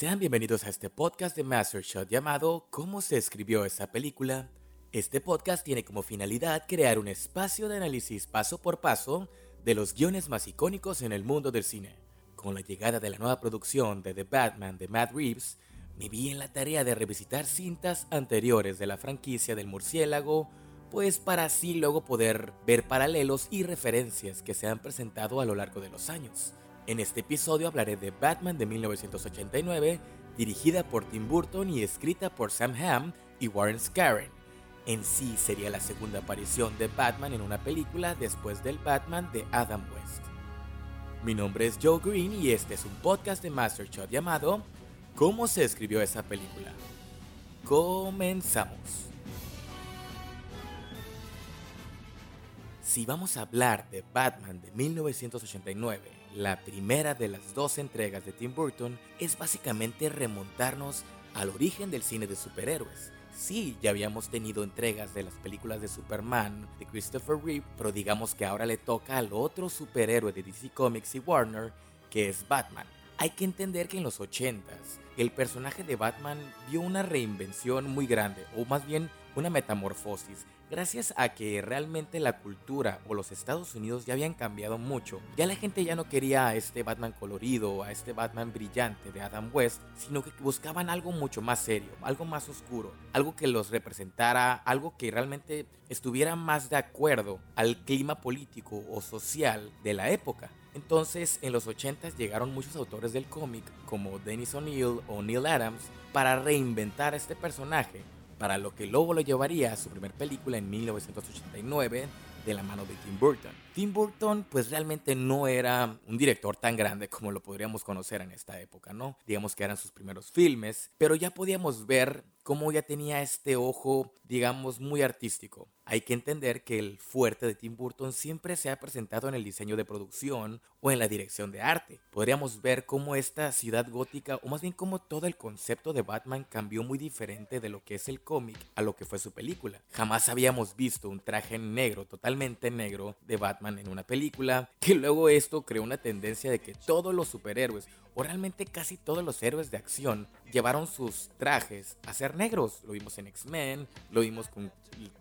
Sean bienvenidos a este podcast de Mastershot llamado ¿Cómo se escribió esa película? Este podcast tiene como finalidad crear un espacio de análisis paso por paso de los guiones más icónicos en el mundo del cine. Con la llegada de la nueva producción de The Batman de Matt Reeves, me vi en la tarea de revisitar cintas anteriores de la franquicia del murciélago, pues para así luego poder ver paralelos y referencias que se han presentado a lo largo de los años. En este episodio hablaré de Batman de 1989, dirigida por Tim Burton y escrita por Sam Hamm y Warren Scarron en sí sería la segunda aparición de Batman en una película después del Batman de Adam West. Mi nombre es Joe Green y este es un podcast de Mastershot llamado ¿Cómo se escribió esa película? Comenzamos. Si vamos a hablar de Batman de 1989, la primera de las dos entregas de Tim Burton, es básicamente remontarnos al origen del cine de superhéroes Sí, ya habíamos tenido entregas de las películas de Superman de Christopher Reeve, pero digamos que ahora le toca al otro superhéroe de DC Comics y Warner, que es Batman. Hay que entender que en los 80s el personaje de Batman vio una reinvención muy grande, o más bien una metamorfosis, gracias a que realmente la cultura o los Estados Unidos ya habían cambiado mucho. Ya la gente ya no quería a este Batman colorido, a este Batman brillante de Adam West, sino que buscaban algo mucho más serio, algo más oscuro, algo que los representara, algo que realmente estuviera más de acuerdo al clima político o social de la época. Entonces, en los 80s llegaron muchos autores del cómic, como Dennis O'Neill o Neil Adams, para reinventar a este personaje para lo que luego lo llevaría a su primer película en 1989 de la mano de Tim Burton. Tim Burton pues realmente no era un director tan grande como lo podríamos conocer en esta época, ¿no? Digamos que eran sus primeros filmes, pero ya podíamos ver cómo ya tenía este ojo, digamos, muy artístico. Hay que entender que el fuerte de Tim Burton siempre se ha presentado en el diseño de producción o en la dirección de arte. Podríamos ver cómo esta ciudad gótica, o más bien cómo todo el concepto de Batman cambió muy diferente de lo que es el cómic a lo que fue su película. Jamás habíamos visto un traje negro, totalmente negro, de Batman en una película, que luego esto creó una tendencia de que todos los superhéroes, o realmente casi todos los héroes de acción, llevaron sus trajes a ser negros. Lo vimos en X-Men, lo vimos con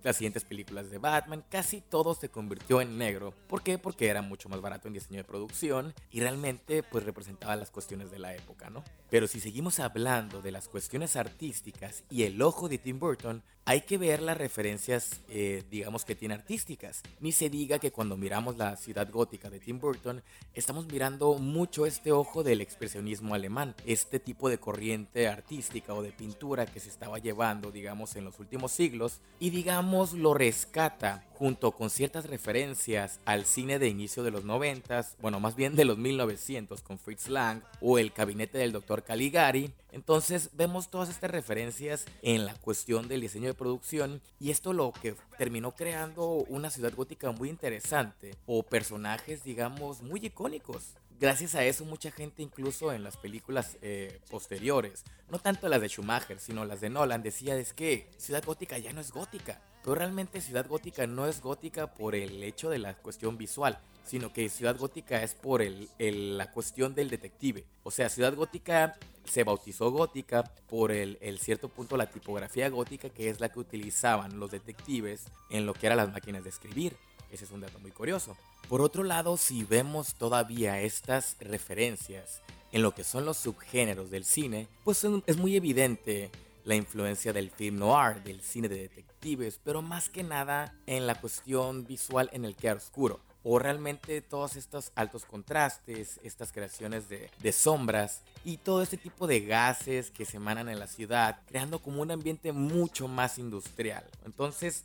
las siguientes películas de Batman, casi todo se convirtió en negro. ¿Por qué? Porque era mucho más barato en diseño de producción y realmente pues representaba las cuestiones de la época, ¿no? Pero si seguimos hablando de las cuestiones artísticas y el ojo de Tim Burton, hay que ver las referencias, eh, digamos que tiene artísticas. Ni se diga que cuando miramos la ciudad gótica de Tim Burton, estamos mirando mucho este ojo del expresionismo alemán, este tipo de corriente artística o de pintura que se estaba llevando, digamos, en los últimos siglos, y digamos lo rescata junto con ciertas referencias al cine de inicio de los 90, bueno, más bien de los 1900 con Fritz Lang o el gabinete del Dr. Caligari. Entonces vemos todas estas referencias en la cuestión del diseño de producción y esto lo que terminó creando una ciudad gótica muy interesante o personajes, digamos, muy icónicos gracias a eso mucha gente incluso en las películas eh, posteriores, no tanto las de Schumacher, sino las de Nolan, decía es que Ciudad Gótica ya no es gótica. Pero realmente Ciudad Gótica no es gótica por el hecho de la cuestión visual, sino que Ciudad Gótica es por el, la cuestión del detective. O sea, Ciudad Gótica se bautizó gótica por el, cierto punto la tipografía gótica que es la que utilizaban los detectives en lo que eran las máquinas de escribir. Ese es un dato muy curioso. Por otro lado, si vemos todavía estas referencias en lo que son los subgéneros del cine, pues es muy evidente la influencia del film noir, del cine de detectives, pero más que nada en la cuestión visual en el que oscuro. O realmente todos estos altos contrastes, estas creaciones de, de sombras y todo este tipo de gases que se emanan en la ciudad, creando como un ambiente mucho más industrial. Entonces,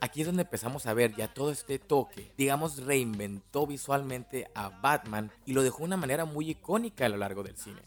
aquí es donde empezamos a ver ya todo este toque. Digamos, reinventó visualmente a Batman y lo dejó de una manera muy icónica a lo largo del cine.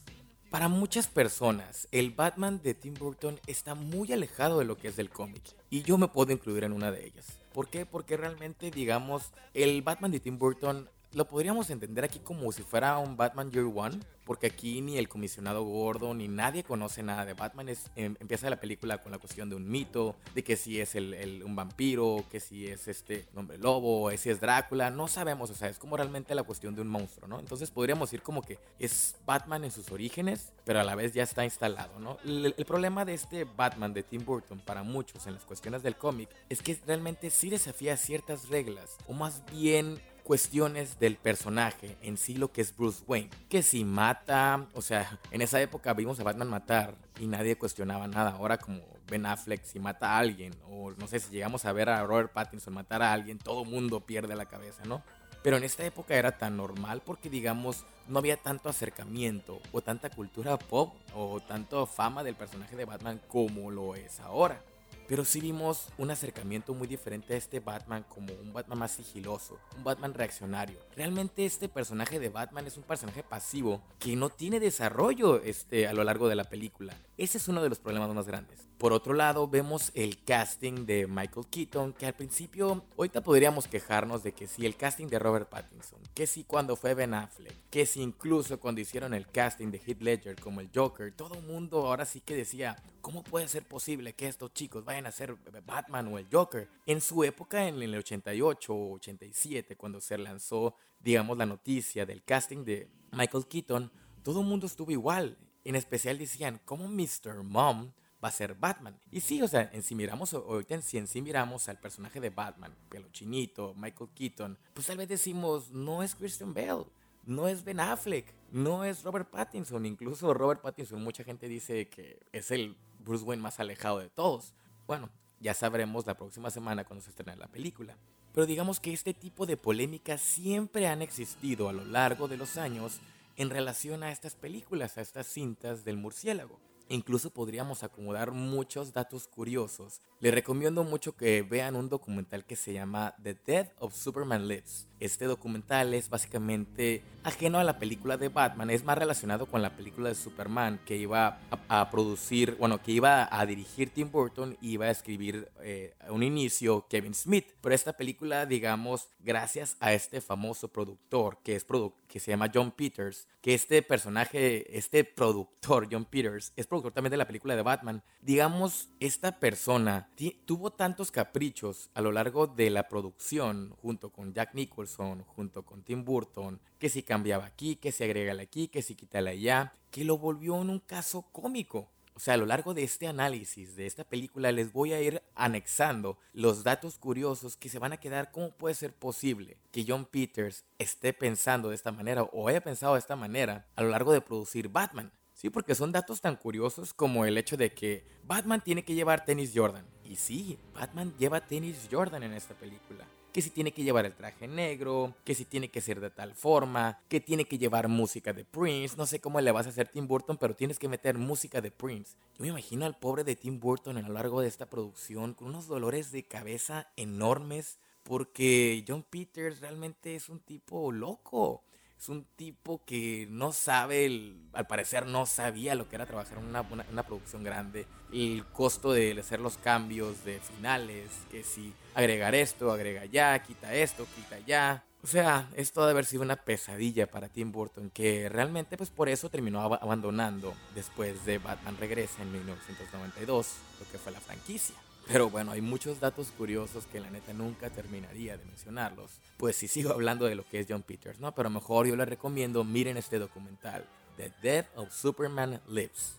Para muchas personas, el Batman de Tim Burton está muy alejado de lo que es del cómic. Y yo me puedo incluir en una de ellas. ¿Por qué? Porque realmente, digamos, el Batman de Tim Burton lo podríamos entender aquí como si fuera un Batman Year One, porque aquí ni el comisionado Gordo ni nadie conoce nada de Batman. Es, em, empieza la película con la cuestión de un mito, de que si es el, un vampiro, que si es este hombre lobo, si es Drácula, no sabemos, o sea, es como realmente la cuestión de un monstruo, ¿no? Entonces podríamos decir como que es Batman en sus orígenes, pero a la vez ya está instalado, ¿no? El, el problema de este Batman de Tim Burton para muchos en las cuestiones del cómic es que realmente sí desafía ciertas reglas, o más bien cuestiones del personaje en sí lo que es Bruce Wayne. Que si mata, o sea, en esa época vimos a Batman matar y nadie cuestionaba nada. Ahora como Ben Affleck si mata a alguien o no sé si llegamos a ver a Robert Pattinson matar a alguien, todo mundo pierde la cabeza, ¿no? Pero en esta época era tan normal porque digamos no había tanto acercamiento o tanta cultura pop o tanto fama del personaje de Batman como lo es ahora. Pero sí vimos un acercamiento muy diferente a este Batman como un Batman más sigiloso, un Batman reaccionario. Realmente este personaje de Batman es un personaje pasivo que no tiene desarrollo este, a lo largo de la película. Ese es uno de los problemas más grandes. Por otro lado, vemos el casting de Michael Keaton, que al principio, ahorita podríamos quejarnos de que si el casting de Robert Pattinson, que si cuando fue Ben Affleck, que si incluso cuando hicieron el casting de Heath Ledger como el Joker, todo el mundo ahora sí que decía, ¿cómo puede ser posible que estos chicos vayan a ser Batman o el Joker? En su época, en el 88 o 87, cuando se lanzó, digamos, la noticia del casting de Michael Keaton, todo el mundo estuvo igual. En especial decían, ¿cómo Mr. Mom va a ser Batman. Y sí, o sea, en si miramos, ahorita en si en sí miramos al personaje de Batman, pelo chinito, Michael Keaton, pues tal vez decimos, no es Christian Bale, no es Ben Affleck, no es Robert Pattinson. Incluso Robert Pattinson, mucha gente dice que es el Bruce Wayne más alejado de todos. Bueno, ya sabremos la próxima semana cuando se estrene la película. Pero digamos que este tipo de polémicas siempre han existido a lo largo de los años en relación a estas películas, a estas cintas del murciélago. Incluso podríamos acomodar muchos datos curiosos. Les recomiendo mucho que vean un documental que se llama The Death of Superman Lives. Este documental es básicamente ajeno a la película de Batman, es más relacionado con la película de Superman que iba a, producir, bueno, que iba a dirigir Tim Burton y iba a escribir eh, a un inicio Kevin Smith. Pero esta película, digamos, gracias a este famoso productor que es que se llama John Peters, que este personaje, este productor John Peters, es productor también de la película de Batman. Digamos, esta persona tuvo tantos caprichos a lo largo de la producción junto con Jack Nicholson, junto con Tim Burton, que si cambiaba aquí, que si agrégale aquí, que si quítale allá, que lo volvió en un caso cómico. O sea, a lo largo de este análisis de esta película les voy a ir anexando los datos curiosos que se van a quedar. ¿Cómo puede ser posible que John Peters esté pensando de esta manera o haya pensado de esta manera a lo largo de producir Batman? Sí, porque son datos tan curiosos como el hecho de que Batman tiene que llevar tenis Jordan. Y sí, Batman lleva tenis Jordan en esta película. Que si tiene que llevar el traje negro, que si tiene que ser de tal forma, que tiene que llevar música de Prince. No sé cómo le vas a hacer Tim Burton, pero tienes que meter música de Prince. Yo me imagino al pobre de Tim Burton a lo largo de esta producción con unos dolores de cabeza enormes porque John Peters realmente es un tipo loco es un tipo que no sabe, al parecer no sabía lo que era trabajar en una, una, producción grande, el costo de hacer los cambios de finales, que si agregar esto, agrega ya, quita esto, quita ya. O sea, esto debe haber sido una pesadilla para Tim Burton, que realmente pues por eso terminó abandonando después de Batman Regresa en 1992, lo que fue la franquicia. Pero bueno, hay muchos datos curiosos que la neta nunca terminaría de mencionarlos. Pues si sigo hablando de lo que es John Peters, ¿no? Pero mejor yo les recomiendo, miren este documental, The Death of Superman Lives.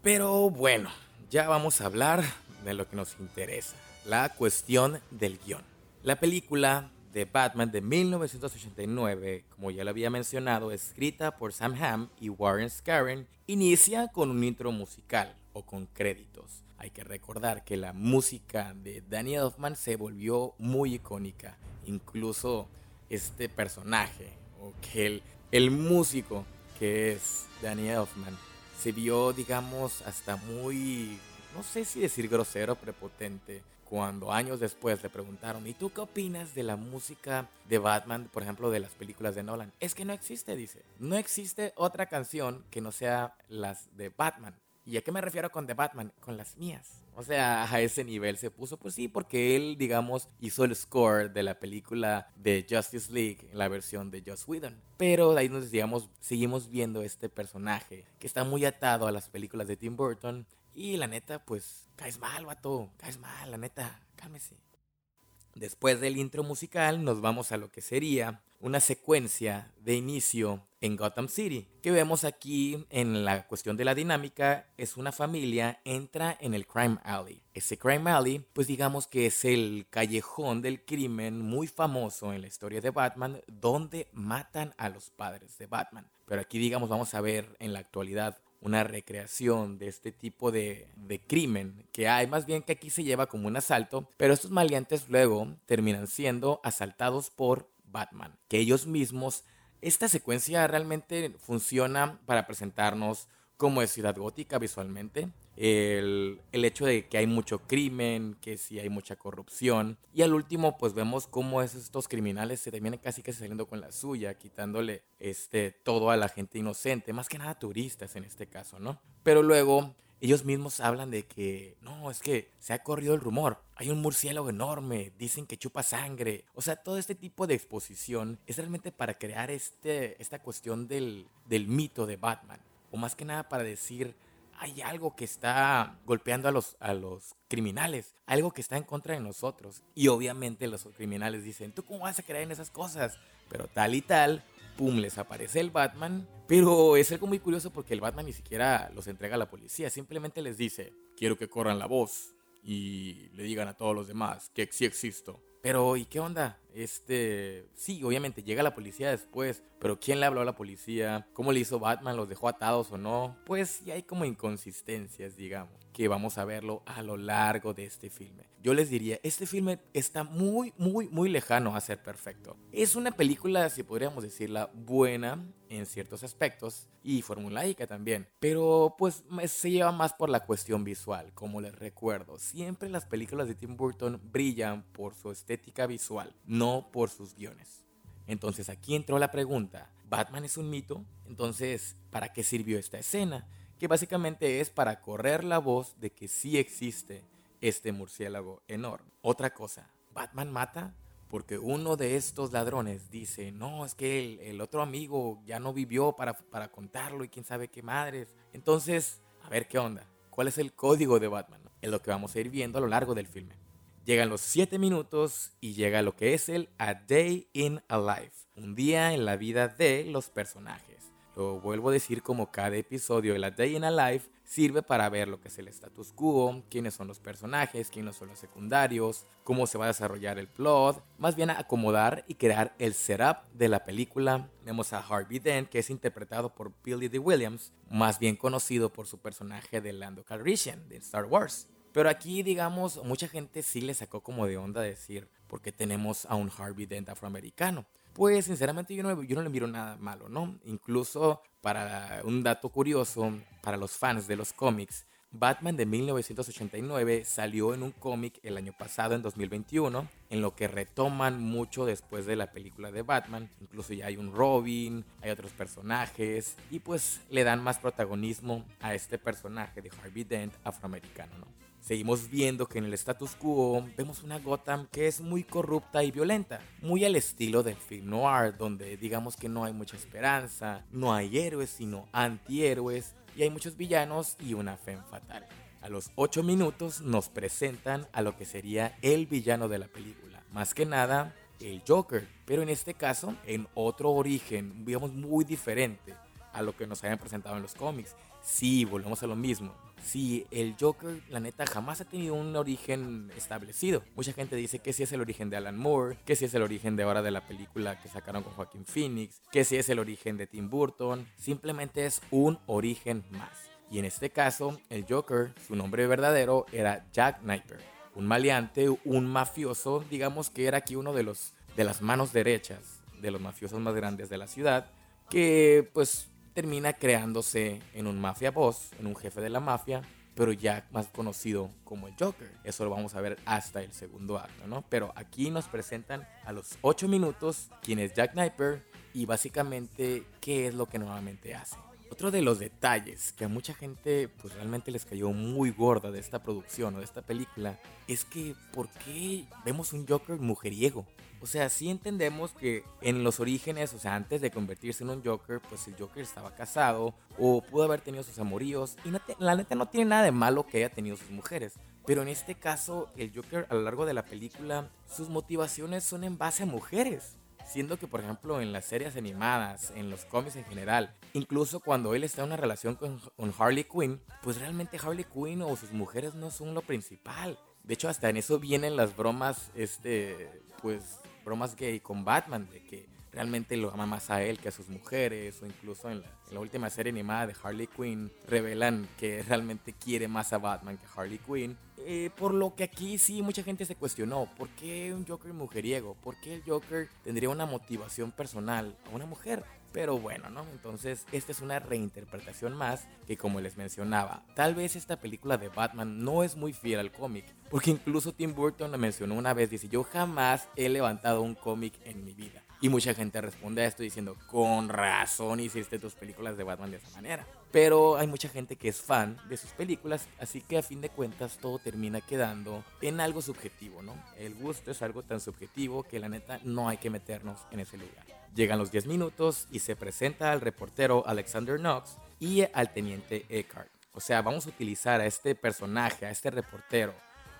Pero bueno, ya vamos a hablar de lo que nos interesa, la cuestión del guion. La película de Batman de 1989, como ya lo había mencionado, escrita por Sam Hamm y Warren Scarron, inicia con un intro musical o con créditos hay que recordar que la música de Danny Elfman se volvió muy icónica. Incluso este personaje, o que el, el músico que es Danny Elfman, se vio, digamos, hasta muy, no sé si decir grosero, prepotente, cuando años después le preguntaron, ¿y tú qué opinas de la música de Batman, por ejemplo, de las películas de Nolan? Es que no existe, dice. No existe otra canción que no sea las de Batman. ¿Y a qué me refiero con The Batman? Con las mías. O sea, a ese nivel se puso, pues sí, porque él, digamos, hizo el score de la película de Justice League, la versión de Joss Whedon. Pero ahí nos decíamos, seguimos viendo este personaje que está muy atado a las películas de Tim Burton. Y la neta, pues, caes mal, vato, caes mal, la neta, cálmese. Después del intro musical nos vamos a lo que sería una secuencia de inicio en Gotham City. Que vemos aquí en la cuestión de la dinámica es una familia entra en el Crime Alley. Ese Crime Alley pues digamos que es el callejón del crimen muy famoso en la historia de Batman donde matan a los padres de Batman. Pero aquí digamos vamos a ver en la actualidad una recreación de este tipo de, de, crimen que hay, más bien que aquí se lleva como un asalto, pero estos maleantes luego terminan siendo asaltados por Batman, que ellos mismos, esta secuencia realmente funciona para presentarnos cómo es Ciudad Gótica visualmente, el, el, hecho de que hay mucho crimen, que sí hay mucha corrupción. Y al último, pues vemos cómo estos criminales se terminan casi que saliendo con la suya, quitándole este, todo a la gente inocente, más que nada turistas en este caso, ¿no? Pero luego ellos mismos hablan de que, no, es que se ha corrido el rumor, hay un murciélago enorme, dicen que chupa sangre. O sea, todo este tipo de exposición es realmente para crear este, esta cuestión del, del mito de Batman. O más que nada para decir, hay algo que está golpeando a los, a los criminales, algo que está en contra de nosotros. Y obviamente los criminales dicen, ¿tú cómo vas a creer en esas cosas? Pero tal y tal, pum, les aparece el Batman. Pero es algo muy curioso porque el Batman ni siquiera los entrega a la policía, simplemente les dice, quiero que corran la voz y le digan a todos los demás que sí existo. Pero, ¿y qué onda? Este, sí, obviamente llega la policía después, pero ¿quién le habló a la policía? ¿Cómo le hizo Batman? ¿Los dejó atados o no? Pues ya hay como inconsistencias, digamos, que vamos a verlo a lo largo de este filme. Yo les diría, este filme está muy, muy, muy lejano a ser perfecto. Es una película, si podríamos decirla, buena en ciertos aspectos y formulaica también, pero pues se lleva más por la cuestión visual, como les recuerdo. Siempre las películas de Tim Burton brillan por su estética visual, no por sus guiones. Entonces aquí entró la pregunta, ¿Batman es un mito? Entonces, ¿para qué sirvió esta escena? Que básicamente es para correr la voz de que sí existe este murciélago enorme. Otra cosa, ¿Batman mata? Porque uno de estos ladrones dice, no, es que el, otro amigo ya no vivió para, para contarlo y quién sabe qué madres. Entonces, a ver qué onda. ¿Cuál es el código de Batman? Es lo que vamos a ir viendo a lo largo del filme. Llegan los 7 minutos y llega lo que es el A Day in a Life, un día en la vida de los personajes. Lo vuelvo a decir como cada episodio de A Day in a Life sirve para ver lo que es el status quo, quiénes son los personajes, quiénes son los secundarios, cómo se va a desarrollar el plot, más bien a acomodar y crear el setup de la película. Vemos a Harvey Dent, que es interpretado por Billy D. Williams, más bien conocido por su personaje de Lando Calrissian de Star Wars. Pero aquí, digamos, mucha gente sí le sacó como de onda decir, ¿por qué tenemos a un Harvey Dent afroamericano? Pues sinceramente yo no, yo no le miro nada malo, ¿no? Incluso para un dato curioso, para los fans de los cómics, Batman de 1989 salió en un cómic el año pasado, en 2021, en lo que retoman mucho después de la película de Batman. Incluso ya hay un Robin, hay otros personajes, y pues le dan más protagonismo a este personaje de Harvey Dent afroamericano, ¿no? Seguimos viendo que en el status quo vemos una Gotham que es muy corrupta y violenta, muy al estilo del film noir, donde digamos que no hay mucha esperanza, no hay héroes sino antihéroes y hay muchos villanos y una fe fatal. A los 8 minutos nos presentan a lo que sería el villano de la película, más que nada el Joker, pero en este caso en otro origen, digamos muy diferente a lo que nos habían presentado en los cómics. Sí, volvemos a lo mismo si el Joker, la neta, jamás ha tenido un origen establecido. Mucha gente dice que si es el origen de Alan Moore, que si es el origen de ahora de la película que sacaron con Joaquin Phoenix, que si es el origen de Tim Burton. Simplemente es un origen más. Y en este caso, el Joker, su nombre verdadero era Jack Kniper. Un maleante, un mafioso, digamos que era aquí uno de los de las manos derechas de los mafiosos más grandes de la ciudad, que pues termina creándose en un mafia boss, en un jefe de la mafia, pero ya más conocido como el Joker. Eso lo vamos a ver hasta el segundo acto, ¿no? Pero aquí nos presentan a los 8 minutos quién es Jack Sniper y básicamente qué es lo que normalmente hace. Otro de los detalles que a mucha gente pues realmente les cayó muy gorda de esta producción o de esta película es que ¿por qué vemos un Joker mujeriego? O sea, sí entendemos que en los orígenes, o sea, antes de convertirse en un Joker, pues el Joker estaba casado o pudo haber tenido sus amoríos y la neta no tiene nada de malo que haya tenido sus mujeres. Pero en este caso, el Joker a lo largo de la película, sus motivaciones son en base a mujeres. Siendo que, por ejemplo, en las series animadas, en los cómics en general, incluso cuando él está en una relación con, Harley Quinn, pues realmente Harley Quinn o sus mujeres no son lo principal. De hecho, hasta en eso vienen las bromas, este, pues, bromas gay con Batman, de que realmente lo ama más a él que a sus mujeres, o incluso en la, última serie animada de Harley Quinn, revelan que realmente quiere más a Batman que a Harley Quinn. Eh, por lo que aquí sí mucha gente se cuestionó, ¿por qué un Joker mujeriego? ¿Por qué el Joker tendría una motivación personal a una mujer? Pero bueno, ¿no? Entonces, esta es una reinterpretación más que como les mencionaba, tal vez esta película de Batman no es muy fiel al cómic, porque incluso Tim Burton lo mencionó una vez, dice, yo jamás he levantado un cómic en mi vida. Y mucha gente responde a esto diciendo, con razón hiciste tus películas de Batman de esa manera. Pero hay mucha gente que es fan de sus películas, así que a fin de cuentas todo termina quedando en algo subjetivo, ¿no? El gusto es algo tan subjetivo que la neta no hay que meternos en ese lugar. Llegan los 10 minutos y se presenta al reportero Alexander Knox y al teniente Eckhart. O sea, vamos a utilizar a este personaje, a este reportero,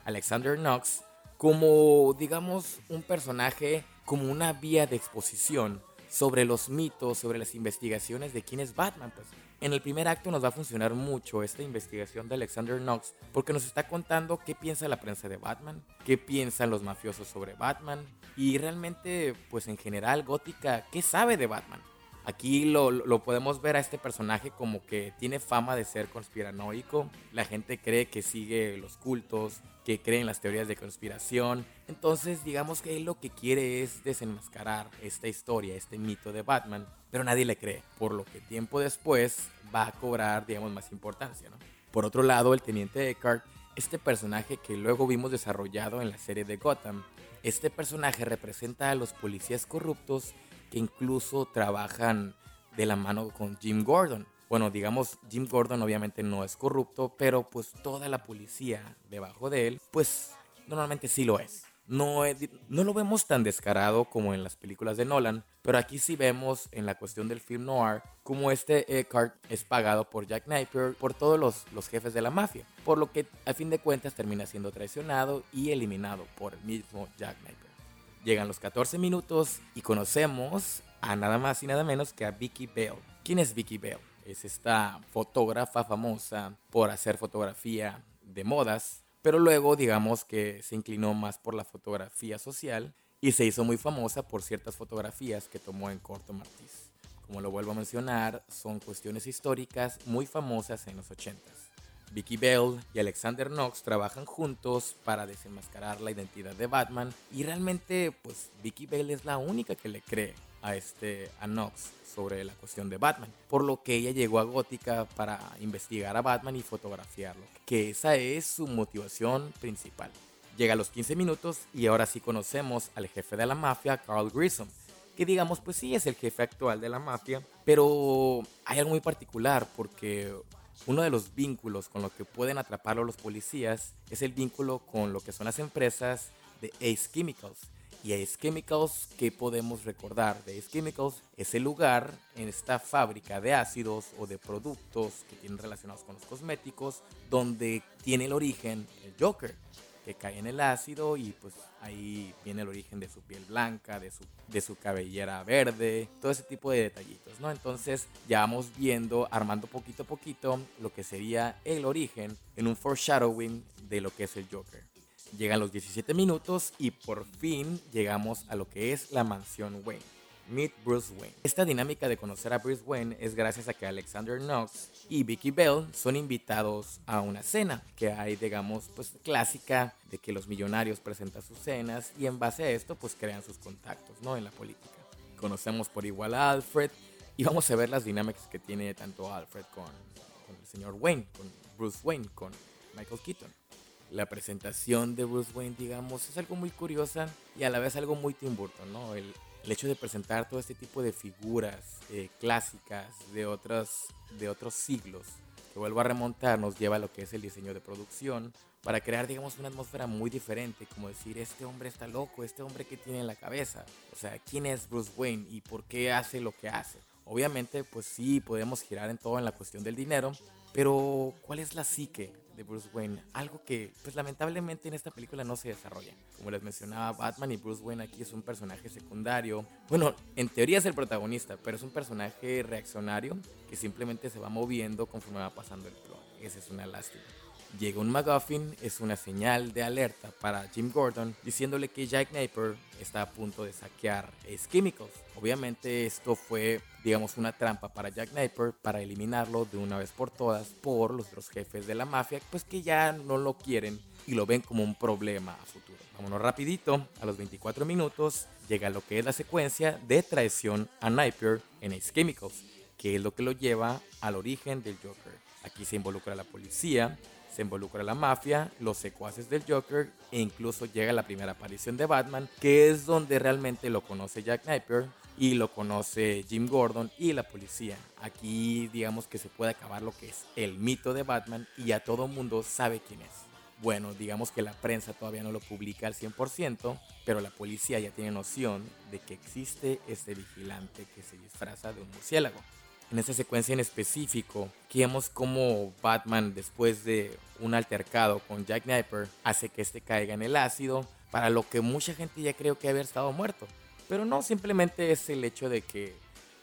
Alexander Knox, como, digamos, un personaje como una vía de exposición sobre los mitos, sobre las investigaciones de quién es Batman. Pues en el primer acto nos va a funcionar mucho esta investigación de Alexander Knox porque nos está contando qué piensa la prensa de Batman, qué piensan los mafiosos sobre Batman y realmente, pues en general, Gótica, qué sabe de Batman. Aquí lo, podemos ver a este personaje como que tiene fama de ser conspiranoico. La gente cree que sigue los cultos, que cree en las teorías de conspiración. Entonces, digamos que él lo que quiere es desenmascarar esta historia, este mito de Batman, pero nadie le cree, por lo que tiempo después va a cobrar, digamos, más importancia. ¿no? Por otro lado, el teniente Eckhart, este personaje que luego vimos desarrollado en la serie de Gotham, este personaje representa a los policías corruptos incluso trabajan de la mano con Jim Gordon. Bueno, digamos, Jim Gordon obviamente no es corrupto, pero pues toda la policía debajo de él, pues normalmente sí lo es. No, no lo vemos tan descarado como en las películas de Nolan, pero aquí sí vemos en la cuestión del film noir como este Eckhart es pagado por Jack Napier, por todos los, los jefes de la mafia, por lo que a fin de cuentas termina siendo traicionado y eliminado por el mismo Jack Napier. Llegan los 14 minutos y conocemos a nada más y nada menos que a Vicky Bell. ¿Quién es Vicky Bell? Es esta fotógrafa famosa por hacer fotografía de modas, pero luego digamos que se inclinó más por la fotografía social y se hizo muy famosa por ciertas fotografías que tomó en Corto Martís. Como lo vuelvo a mencionar, son cuestiones históricas muy famosas en los 80s. Vicky Bell y Alexander Knox trabajan juntos para desenmascarar la identidad de Batman y realmente pues Vicky Bell es la única que le cree a este a Knox sobre la cuestión de Batman, por lo que ella llegó a Gótica para investigar a Batman y fotografiarlo, que esa es su motivación principal. Llega a los 15 minutos y ahora sí conocemos al jefe de la mafia, Carl Grissom, que digamos pues sí es el jefe actual de la mafia, pero hay algo muy particular porque uno de los vínculos con lo que pueden atraparlo los policías es el vínculo con lo que son las empresas de Ace Chemicals. Y Ace Chemicals, ¿qué podemos recordar de Ace Chemicals? Es el lugar en esta fábrica de ácidos o de productos que tienen relacionados con los cosméticos, donde tiene el origen el Joker que cae en el ácido y pues ahí viene el origen de su piel blanca, de su, de su cabellera verde, todo ese tipo de detallitos, ¿no? Entonces ya vamos viendo, armando poquito a poquito lo que sería el origen en un foreshadowing de lo que es el Joker. Llegan los 17 minutos y por fin llegamos a lo que es la mansión Wayne. Meet Bruce Wayne. Esta dinámica de conocer a Bruce Wayne es gracias a que Alexander Knox y Vicky Bell son invitados a una cena que hay, digamos, pues clásica de que los millonarios presentan sus cenas y en base a esto pues crean sus contactos, ¿no? En la política. Conocemos por igual a Alfred y vamos a ver las dinámicas que tiene tanto Alfred con, el señor Wayne, con Bruce Wayne, con Michael Keaton la presentación de Bruce Wayne, digamos, es algo muy curiosa y a la vez algo muy Tim Burton, ¿no? El, el hecho de presentar todo este tipo de figuras eh, clásicas de otros, de otros siglos, que vuelvo a remontar, nos lleva a lo que es el diseño de producción, para crear, digamos, una atmósfera muy diferente, como decir, este hombre está loco, este hombre que tiene en la cabeza, o sea, ¿quién es Bruce Wayne y por qué hace lo que hace? Obviamente, pues sí, podemos girar en todo en la cuestión del dinero, pero ¿cuál es la psique de Bruce Wayne? Algo que, pues lamentablemente en esta película no se desarrolla. Como les mencionaba, Batman y Bruce Wayne aquí es un personaje secundario. Bueno, en teoría es el protagonista, pero es un personaje reaccionario que simplemente se va moviendo conforme va pasando el plot. Esa es una lástima. Llega un McGuffin, es una señal de alerta para Jim Gordon diciéndole que Jack Napier está a punto de saquear Ace Chemicals. Obviamente esto fue, digamos, una trampa para Jack Napier para eliminarlo de una vez por todas por los otros jefes de la mafia, pues que ya no lo quieren y lo ven como un problema a futuro. Vámonos rapidito, a los 24 minutos llega lo que es la secuencia de traición a Napier en Ace Chemicals, que es lo que lo lleva al origen del Joker. Aquí se involucra la policía, se involucra la mafia, los secuaces del Joker e incluso llega la primera aparición de Batman, que es donde realmente lo conoce Jack Napier y lo conoce Jim Gordon y la policía. Aquí digamos que se puede acabar lo que es el mito de Batman y ya todo mundo sabe quién es. Bueno, digamos que la prensa todavía no lo publica al 100%, pero la policía ya tiene noción de que existe este vigilante que se disfraza de un murciélago en esta secuencia en específico, vemos como Batman, después de un altercado con Jack Napier, hace que este caiga en el ácido, para lo que mucha gente ya creo que había estado muerto. Pero no, simplemente es el hecho de que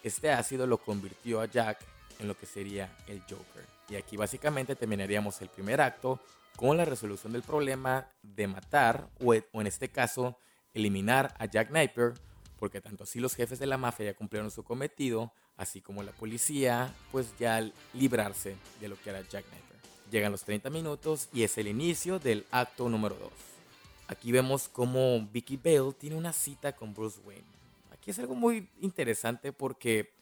este ácido lo convirtió a Jack en lo que sería el Joker. Y aquí básicamente terminaríamos el primer acto con la resolución del problema de matar, o en este caso, eliminar a Jack Napier, porque tanto así los jefes de la mafia ya cumplieron su cometido, así como la policía, pues ya al librarse de lo que era Jack Napier. Llegan los 30 minutos y es el inicio del acto número 2. Aquí vemos cómo Vicky Bale tiene una cita con Bruce Wayne. Aquí es algo muy interesante porque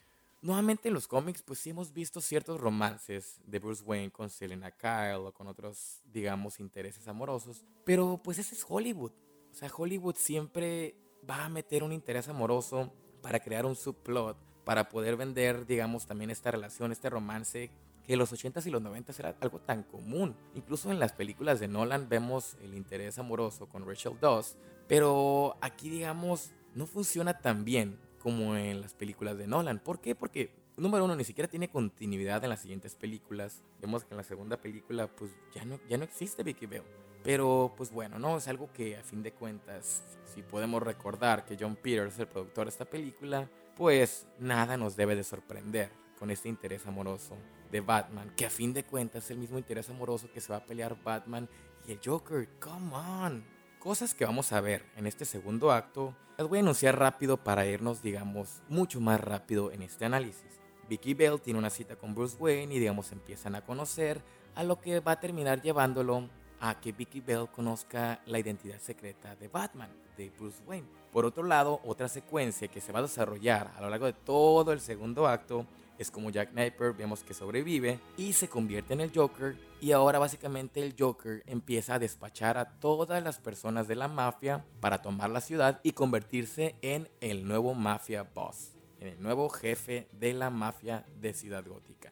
nuevamente en los cómics pues sí hemos visto ciertos romances de Bruce Wayne con Selena Kyle o con otros digamos intereses amorosos, pero pues ese es Hollywood. O sea, Hollywood siempre va a meter un interés amoroso para crear un subplot para poder vender, digamos, también esta relación, este romance que los 80s y los 90s era algo tan común. Incluso en las películas de Nolan vemos el interés amoroso con Rachel Dawes, pero aquí, digamos, no funciona tan bien como en las películas de Nolan. ¿Por qué? Porque número uno, ni siquiera tiene continuidad en las siguientes películas. Vemos que en la segunda película, pues ya no, ya no existe Vicky Bell. Pero, pues bueno, no es algo que a fin de cuentas, si podemos recordar que John Peters es el productor de esta película, pues nada nos debe de sorprender con este interés amoroso de Batman, que a fin de cuentas es el mismo interés amoroso que se va a pelear Batman y el Joker. Come on. Cosas que vamos a ver en este segundo acto, las voy a anunciar rápido para irnos, digamos, mucho más rápido en este análisis. Vicky Bell tiene una cita con Bruce Wayne y, digamos, empiezan a conocer, a lo que va a terminar llevándolo a que Vicky Bell conozca la identidad secreta de Batman, de Bruce Wayne. Por otro lado, otra secuencia que se va a desarrollar a lo largo de todo el segundo acto es como Jack Napier vemos que sobrevive y se convierte en el Joker y ahora básicamente el Joker empieza a despachar a todas las personas de la mafia para tomar la ciudad y convertirse en el nuevo mafia boss, en el nuevo jefe de la mafia de Ciudad Gótica.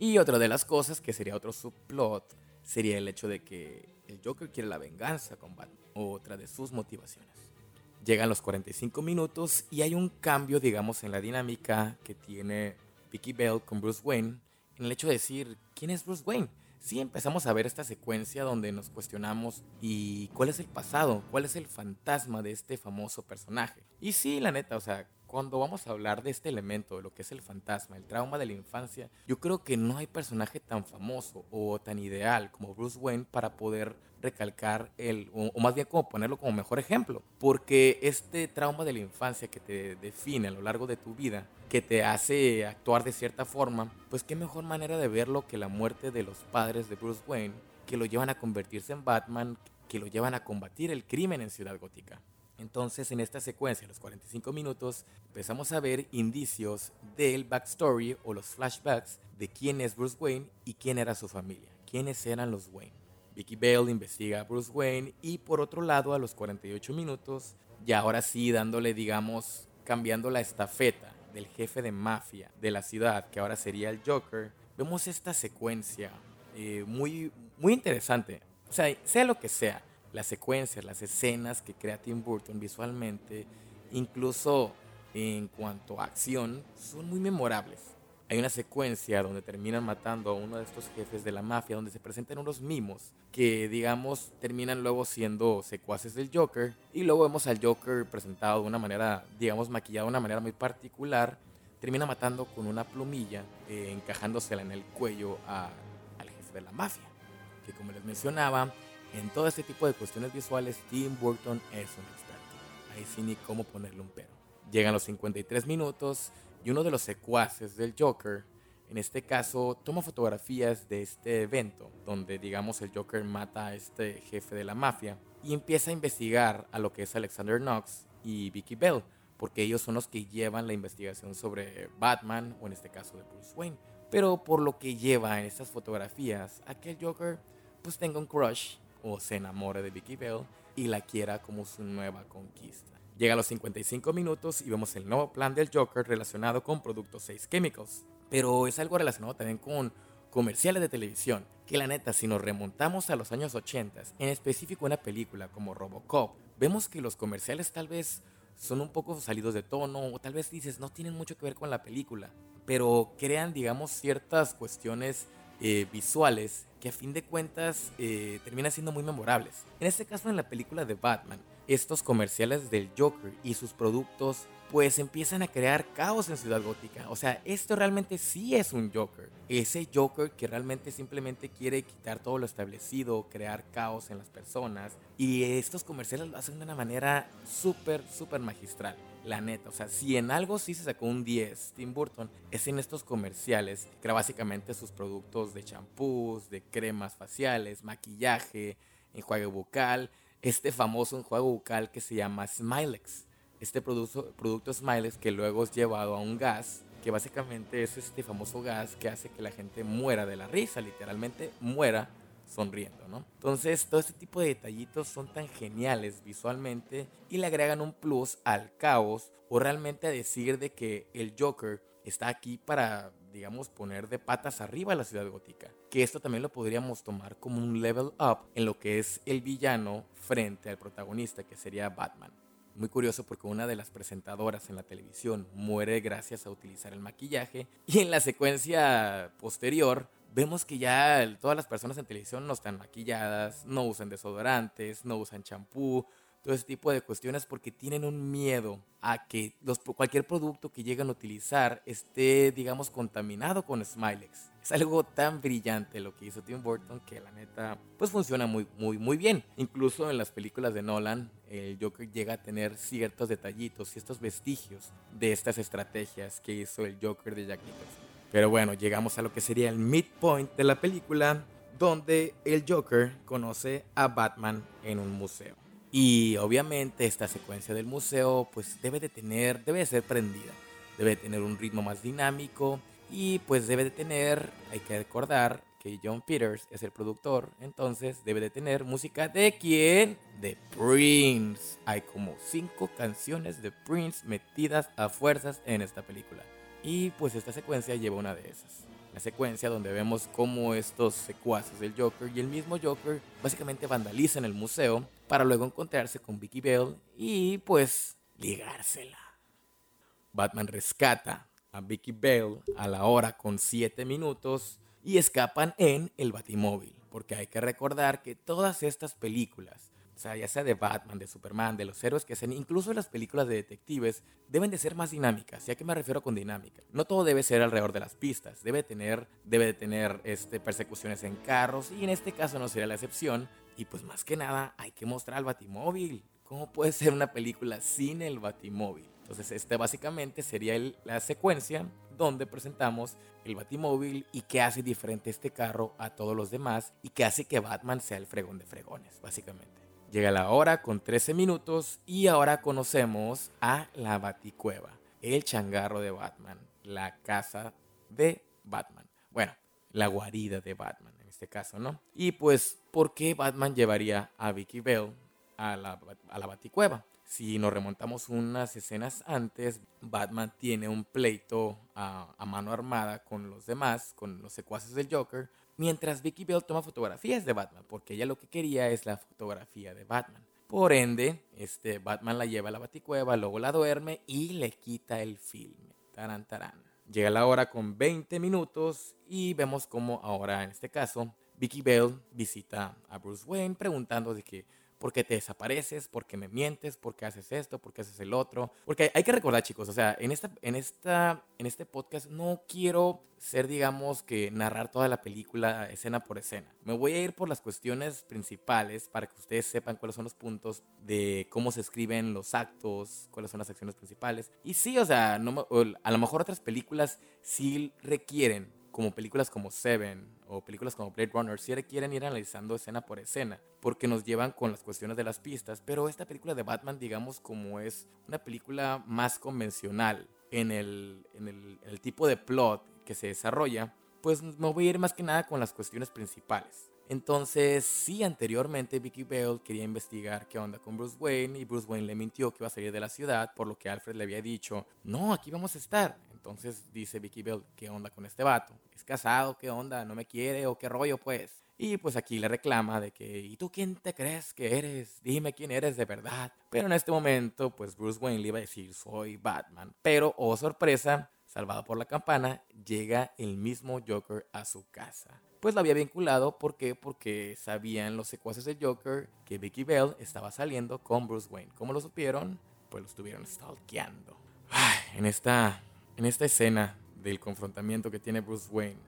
Y otra de las cosas que sería otro subplot sería el hecho de que el Joker quiere la venganza con Batman, otra de sus motivaciones. Llegan los 45 minutos y hay un cambio, digamos, en la dinámica que tiene Vicky Bell con Bruce Wayne, en el hecho de decir, ¿quién es Bruce Wayne? Sí empezamos a ver esta secuencia donde nos cuestionamos y cuál es el pasado, cuál es el fantasma de este famoso personaje. Y sí, la neta, o sea, cuando vamos a hablar de este elemento, de lo que es el fantasma, el trauma de la infancia, yo creo que no hay personaje tan famoso o tan ideal como Bruce Wayne para poder recalcar el, o, más bien como ponerlo como mejor ejemplo, porque este trauma de la infancia que te define a lo largo de tu vida, que te hace actuar de cierta forma, pues qué mejor manera de verlo que la muerte de los padres de Bruce Wayne, que lo llevan a convertirse en Batman, que lo llevan a combatir el crimen en Ciudad Gótica. Entonces, en esta secuencia, los 45 minutos, empezamos a ver indicios del backstory o los flashbacks de quién es Bruce Wayne y quién era su familia, quiénes eran los Wayne. Vicky Bale investiga a Bruce Wayne y por otro lado, a los 48 minutos, ya ahora sí dándole, digamos, cambiando la estafeta del jefe de mafia de la ciudad, que ahora sería el Joker, vemos esta secuencia eh, muy, muy interesante. O sea, sea lo que sea, las secuencias, las escenas que crea Tim Burton visualmente, incluso en cuanto a acción, son muy memorables. Hay una secuencia donde terminan matando a uno de estos jefes de la mafia, donde se presentan unos mimos que, digamos, terminan luego siendo secuaces del Joker. Y luego vemos al Joker presentado de una manera, digamos, maquillado de una manera muy particular. Termina matando con una plumilla, eh, encajándosela en el cuello al jefe de la mafia. Que como les mencionaba, en todo este tipo de cuestiones visuales, Tim Burton es un experto. Ahí sí ni cómo ponerle un pero. Llegan los 53 minutos y uno de los secuaces del Joker, en este caso, toma fotografías de este evento, donde digamos el Joker mata a este jefe de la mafia y empieza a investigar a lo que es Alexander Knox y Vicky Bell, porque ellos son los que llevan la investigación sobre Batman o en este caso de Bruce Wayne. Pero por lo que lleva en estas fotografías, aquel Joker pues tenga un crush o se enamore de Vicky Bell y la quiera como su nueva conquista. Llega a los 55 minutos y vemos el nuevo plan del Joker relacionado con productos 6 Chemicals. Pero es algo relacionado también con comerciales de televisión, que la neta, si nos remontamos a los años 80, en específico una película como Robocop, vemos que los comerciales tal vez son un poco salidos de tono o tal vez dices no tienen mucho que ver con la película, pero crean digamos ciertas cuestiones eh, visuales que a fin de cuentas eh, siendo muy memorables. En este caso en la película de Batman, estos comerciales del Joker y sus productos pues empiezan a crear caos en Ciudad Gótica. O sea, esto realmente sí es un Joker. Ese Joker que realmente simplemente quiere quitar todo lo establecido, crear caos en las personas. Y estos comerciales lo hacen de una manera súper, súper magistral. La neta, o sea, si en algo sí se sacó un 10 Tim Burton, es en estos comerciales, que era básicamente sus productos de champús, de cremas faciales, maquillaje, enjuague bucal, este famoso enjuague bucal que se llama Smilex. Este producto, producto Smilex que luego es llevado a un gas, que básicamente es este famoso gas que hace que la gente muera de la risa, literalmente muera sonriendo, ¿no? Entonces, todo este tipo de detallitos son tan geniales visualmente y le agregan un plus al caos o realmente a decir de que el Joker está aquí para, digamos, poner de patas arriba a la ciudad gótica. Que esto también lo podríamos tomar como un level up en lo que es el villano frente al protagonista, que sería Batman. Muy curioso porque una de las presentadoras en la televisión muere gracias a utilizar el maquillaje y en la secuencia posterior vemos que ya todas las personas en televisión no están maquilladas, no usan desodorantes, no usan champú, todo ese tipo de cuestiones porque tienen un miedo a que los, cualquier producto que lleguen a utilizar esté, digamos, contaminado con Smilex. Es algo tan brillante lo que hizo Tim Burton que la neta, pues funciona muy, muy, muy bien. Incluso en las películas de Nolan, el Joker llega a tener ciertos detallitos y estos vestigios de estas estrategias que hizo el Joker de Jack Nicholson. Pero bueno, llegamos a lo que sería el midpoint de la película, donde el Joker conoce a Batman en un museo. Y obviamente esta secuencia del museo pues debe de tener, debe de ser prendida, debe de tener un ritmo más dinámico y pues debe de tener, hay que recordar que John Peters es el productor, entonces debe de tener música de quién? De Prince. Hay como cinco canciones de Prince metidas a fuerzas en esta película. Y pues esta secuencia lleva una de esas. La secuencia donde vemos cómo estos secuaces del Joker y el mismo Joker básicamente vandalizan el museo para luego encontrarse con Vicky Bell y pues ligársela. Batman rescata a Vicky Bell a la hora con 7 minutos y escapan en el Batimóvil, porque hay que recordar que todas estas películas o sea, ya sea de Batman, de Superman, de los héroes que hacen, incluso las películas de detectives, deben de ser más dinámicas. ¿Y a qué me refiero con dinámica? No todo debe ser alrededor de las pistas. Debe tener, debe de tener este, persecuciones en carros y en este caso no sería la excepción. Y pues más que nada hay que mostrar al Batimóvil. ¿Cómo puede ser una película sin el Batimóvil? Entonces, este básicamente sería la secuencia donde presentamos el Batimóvil y qué hace diferente este carro a todos los demás y qué hace que Batman sea el fregón de fregones, básicamente. Llega la hora con 13 minutos y ahora conocemos a la Baticueva, el changarro de Batman, la casa de Batman. Bueno, la guarida de Batman en este caso, ¿no? Y pues, ¿por qué Batman llevaría a Vicky Bell a la, a Baticueva? si nos remontamos unas escenas antes, Batman tiene un pleito a, mano armada con los demás, con los secuaces del Joker, mientras Vicky Bell toma fotografías de Batman, porque ella lo que quería es la fotografía de Batman. Por ende, este, Batman la lleva a la baticueva, luego la duerme y le quita el filme. Tarán, tarán. Llega la hora con 20 minutos y vemos como ahora, en este caso, Vicky Bell visita a Bruce Wayne preguntando de que ¿Por qué te desapareces? ¿Por qué me mientes? ¿Por qué haces esto? ¿Por qué haces el otro? Porque hay que recordar, chicos, o sea, en, esta, en, esta, en este podcast no quiero ser, digamos, que narrar toda la película escena por escena. Me voy a ir por las cuestiones principales para que ustedes sepan cuáles son los puntos de cómo se escriben los actos, cuáles son las acciones principales. Y sí, o sea, no, a lo mejor otras películas sí requieren como películas como Seven o películas como Blade Runner, si quieren ir analizando escena por escena, porque nos llevan con las cuestiones de las pistas, pero esta película de Batman, digamos, como es una película más convencional en el, en el, el tipo de plot que se desarrolla, pues me voy a ir más que nada con las cuestiones principales. Entonces, sí, anteriormente Vicky Bell quería investigar qué onda con Bruce Wayne y Bruce Wayne le mintió que iba a salir de la ciudad, por lo que Alfred le había dicho, no, aquí vamos a estar. Entonces dice Vicky Bell, ¿qué onda con este vato? ¿Es casado? ¿Qué onda? ¿No me quiere? ¿O qué rollo pues? Y pues aquí le reclama de que, ¿y tú quién te crees que eres? Dime quién eres de verdad. Pero en este momento, pues Bruce Wayne le iba a decir, soy Batman. Pero, oh sorpresa, salvado por la campana, llega el mismo Joker a su casa. Pues lo había vinculado, ¿por qué? Porque sabían los secuaces del Joker que Vicky Bell estaba saliendo con Bruce Wayne. ¿Cómo lo supieron? Pues lo estuvieron stalkeando. Ay, en esta en esta escena del confrontamiento que tiene Bruce Wayne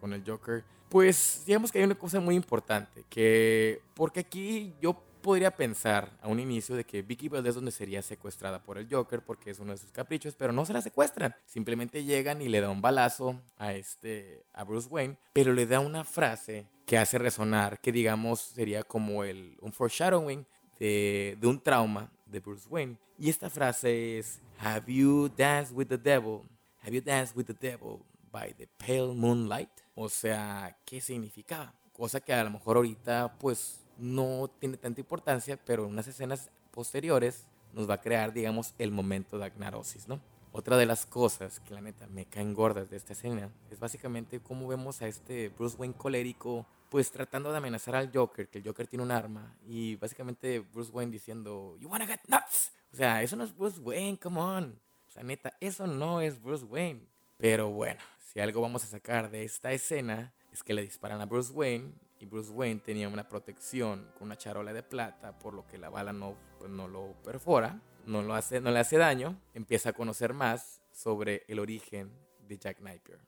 con el Joker, pues digamos que hay una cosa muy importante, que porque aquí yo podría pensar a un inicio de que Vicky es donde sería secuestrada por el Joker porque es uno de sus caprichos, pero no se la secuestran, simplemente llegan y le da un balazo a este a Bruce Wayne, pero le da una frase que hace resonar que digamos sería como el un foreshadowing de, de un trauma de Bruce Wayne y esta frase es Have you danced with the devil? Have you danced with the devil by the pale moonlight? O sea, ¿qué significaba? Cosa que a lo mejor ahorita pues no tiene tanta importancia, pero en unas escenas posteriores nos va a crear, digamos, el momento de agnarosis, ¿no? Otra de las cosas que la neta me caen gordas de esta escena es básicamente cómo vemos a este Bruce Wayne colérico pues tratando de amenazar al Joker, que el Joker tiene un arma y básicamente Bruce Wayne diciendo, "You wanna get nuts?" O sea, eso no es Bruce Wayne, come on. O sea, neta, eso no es Bruce Wayne. Pero bueno, si algo vamos a sacar de esta escena es que le disparan a Bruce Wayne y Bruce Wayne tenía una protección con una charola de plata, por lo que la bala no, pues, no lo perfora, no, lo hace, no le hace daño. Empieza a conocer más sobre el origen de Jack Napier.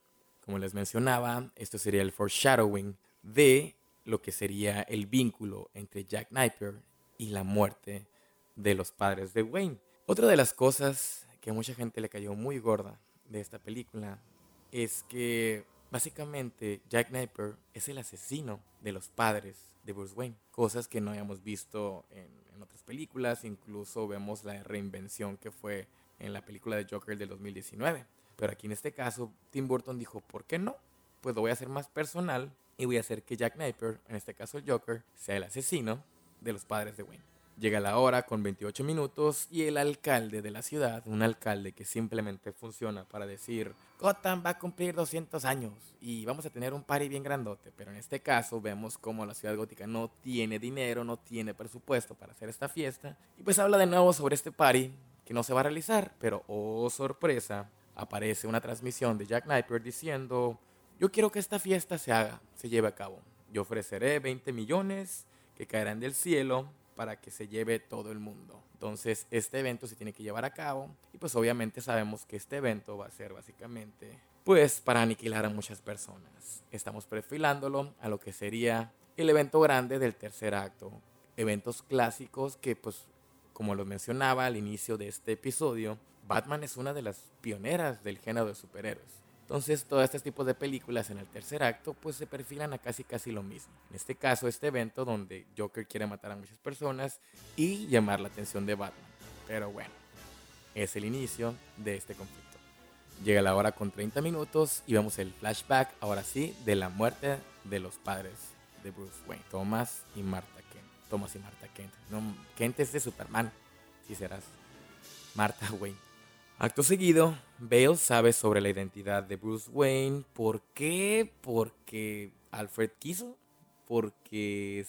Como les mencionaba, esto sería el foreshadowing de lo que sería el vínculo entre Jack Napier y la muerte de los padres de Wayne. Otra de las cosas que mucha gente le cayó muy gorda de esta película es que básicamente Jack Napier es el asesino de los padres de Bruce Wayne, cosas que no habíamos visto en, en otras películas, incluso vemos la reinvención que fue en la película de Joker del 2019. Pero aquí en este caso, Tim Burton dijo, ¿por qué no? Pues lo voy a hacer más personal y voy a hacer que Jack Napier, en este caso el Joker, sea el asesino de los padres de Wayne. Llega la hora con 28 minutos y el alcalde de la ciudad, un alcalde que simplemente funciona para decir, Gotham va a cumplir 200 años y vamos a tener un party bien grandote, pero en este caso vemos como la ciudad gótica no tiene dinero, no tiene presupuesto para hacer esta fiesta y pues habla de nuevo sobre este party que no se va a realizar, pero oh sorpresa, aparece una transmisión de Jack Napier diciendo, yo quiero que esta fiesta se haga, se lleve a cabo. Yo ofreceré 20 millones que caerán del cielo para que se lleve todo el mundo. Entonces, este evento se tiene que llevar a cabo y pues obviamente sabemos que este evento va a ser básicamente pues para aniquilar a muchas personas. Estamos perfilándolo a lo que sería el evento grande del tercer acto. Eventos clásicos que pues como lo mencionaba al inicio de este episodio, Batman es una de las pioneras del género de superhéroes. Entonces, todos estos tipos de películas en el tercer acto, pues se perfilan a casi casi lo mismo. En este caso, este evento donde Joker quiere matar a muchas personas y llamar la atención de Batman. Pero bueno, es el inicio de este conflicto. Llega la hora con 30 minutos y vemos el flashback, ahora sí, de la muerte de los padres de Bruce Wayne, Thomas y Martha Kent. Thomas y Martha Kent. No, Kent es de Superman. si serás Martha Wayne. Acto seguido, Bale sabe sobre la identidad de Bruce Wayne. ¿Por qué? Porque Alfred quiso. Porque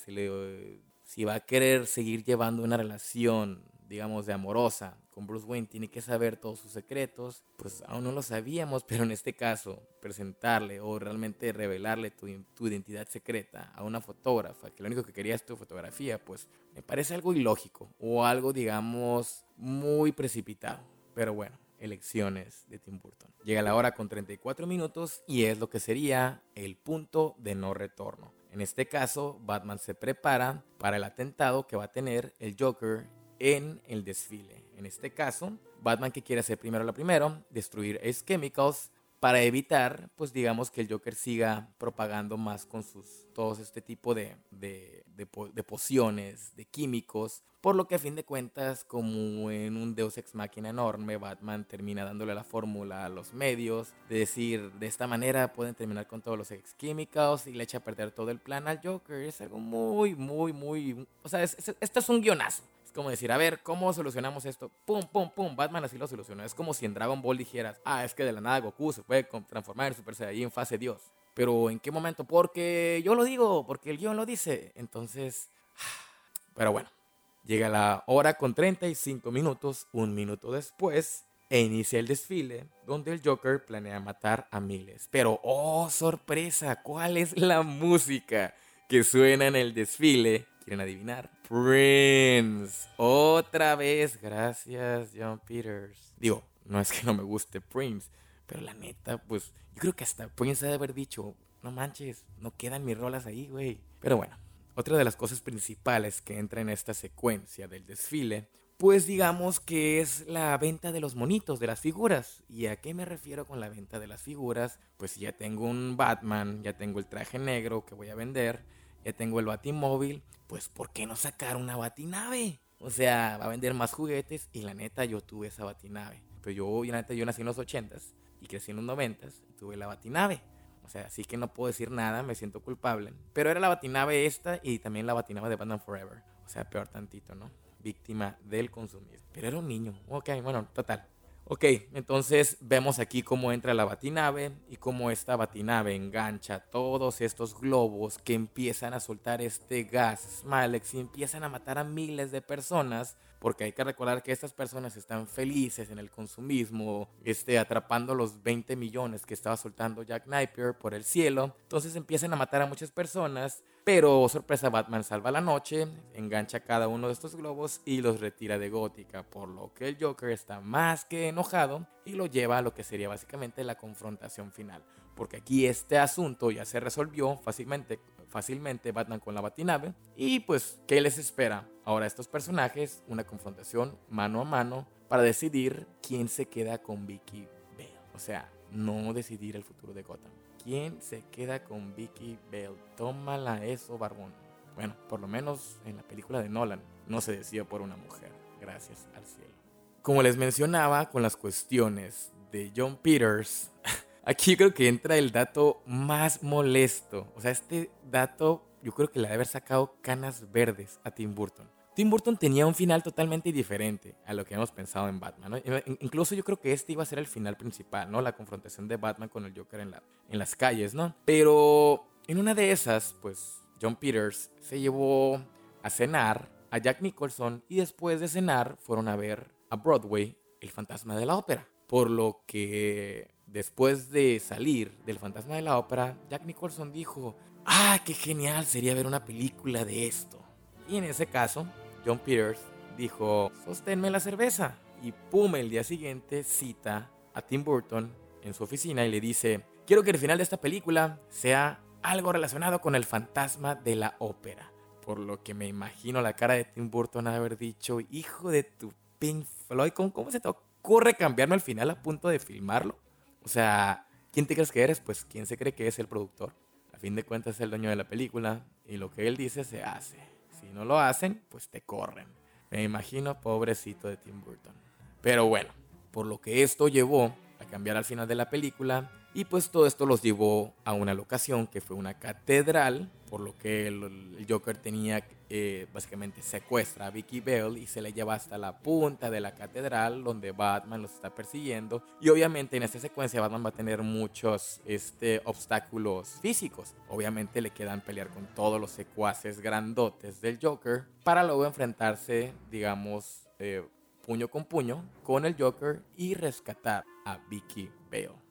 si va a querer seguir llevando una relación, digamos, de amorosa con Bruce Wayne, tiene que saber todos sus secretos. Pues aún no lo sabíamos, pero en este caso, presentarle o realmente revelarle tu, tu identidad secreta a una fotógrafa, que lo único que quería es tu fotografía, pues me parece algo ilógico o algo, digamos, muy precipitado. Pero bueno, elecciones de Tim Burton. Llega la hora con 34 minutos y es lo que sería el punto de no retorno. En este caso, Batman se prepara para el atentado que va a tener el Joker en el desfile. En este caso, Batman que quiere hacer primero lo primero, destruir Ace Chemicals para evitar, pues digamos que el Joker siga propagando más con sus, todos este tipo de, de, de, pociones, de químicos, por lo que a fin de cuentas, como en un Deus Ex Máquina enorme, Batman termina dándole la fórmula a los medios, de decir, de esta manera pueden terminar con todos los ex químicos y le echa a perder todo el plan al Joker. Es algo muy, muy, muy... O sea, esto es un guionazo como decir, a ver, ¿cómo solucionamos esto? Pum, pum, pum, Batman así lo solucionó. Es como si en Dragon Ball dijeras, ah, es que de la nada Goku se puede transformar en Super Saiyajin fase Dios. Pero ¿en qué momento? Porque yo lo digo, porque el guion lo dice. Entonces, pero bueno, llega la hora con 35 minutos, un minuto después, e inicia el desfile donde el Joker planea matar a miles. Pero, oh, sorpresa, ¿cuál es la música que suena en el desfile? ¿Quieren adivinar? Prince. Otra vez. Gracias, John Peters. Digo, no es que no me guste Prince, pero la neta, pues yo creo que hasta Prince debe haber dicho, no manches, no quedan mis rolas ahí, güey. Pero bueno, otra de las cosas principales que entra en esta secuencia del desfile, pues digamos que es la venta de los monitos, de las figuras. ¿Y a qué me refiero con la venta de las figuras? Pues ya tengo un Batman, ya tengo el traje negro que voy a vender ya tengo el batimóvil, pues ¿por qué no sacar una batinave? O sea, va a vender más juguetes y la neta yo tuve esa batinave. Pero yo, la neta, yo nací en los 80s y crecí en los 90s y tuve la batinave. O sea, así que no puedo decir nada, me siento culpable. Pero era la batinave esta y también la batinave de Batman Forever. O sea, peor tantito, ¿no? Víctima del consumismo. Pero era un niño. Ok, bueno, total. Ok, entonces vemos aquí cómo entra la batinave y cómo esta batinave engancha todos estos globos que empiezan a soltar este gas Smalex y empiezan a matar a miles de personas porque hay que recordar que estas personas están felices en el consumismo, este, atrapando los 20 millones que estaba soltando Jack Napier por el cielo. Entonces empiezan a matar a muchas personas, pero sorpresa, Batman salva la noche, engancha cada uno de estos globos y los retira de Gótica, por lo que el Joker está más que enojado y lo lleva a lo que sería básicamente la confrontación final. Porque aquí este asunto ya se resolvió fácilmente fácilmente Batman con la batinave. Y pues, ¿qué les espera? Ahora estos personajes, una confrontación mano a mano para decidir quién se queda con Vicky Bale. O sea, no decidir el futuro de Gotham. ¿Quién se queda con Vicky Bale? Tómala eso, barbón. Bueno, por lo menos en la película de Nolan no se decía por una mujer. Gracias al cielo. Como les mencionaba, con las cuestiones de John Peters, Aquí creo que entra el dato más molesto. O sea, este dato yo creo que le debe haber sacado canas verdes a Tim Burton. Tim Burton tenía un final totalmente diferente a lo que hemos pensado en Batman. Incluso yo creo que este iba a ser el final principal, ¿no? La confrontación de Batman con el Joker en, la, en las calles, ¿no? Pero en una de esas, pues John Peters se llevó a cenar a Jack Nicholson y después de cenar fueron a ver a Broadway El fantasma de la ópera. Por lo que después de salir del fantasma de la ópera, Jack Nicholson dijo, ah, qué genial sería ver una película de esto. Y en ese caso, John Peters dijo, sosténme la cerveza. Y pum, el día siguiente cita a Tim Burton en su oficina y le dice, quiero que el final de esta película sea algo relacionado con el fantasma de la ópera. Por lo que me imagino la cara de Tim Burton haber dicho, hijo de tu Pink Floyd, ¿cómo, se te ocurre cambiarme al final a punto de filmarlo? O sea, ¿quién te crees que eres? Pues quién se cree que es el productor. A fin de cuentas es el dueño de la película y lo que él dice se hace. Si no lo hacen, pues te corren. Me imagino pobrecito de Tim Burton. Pero bueno, por lo que esto llevó a cambiar al final de la película, Y pues todo esto los llevó a una locación que fue una catedral, por lo que el, Joker tenía, eh, básicamente secuestra a Vicky Bell y se le lleva hasta la punta de la catedral donde Batman los está persiguiendo. Y obviamente en esta secuencia Batman va a tener muchos este, obstáculos físicos. Obviamente le quedan pelear con todos los secuaces grandotes del Joker para luego enfrentarse, digamos, eh, puño con puño con el Joker y rescatar a Vicky Bale.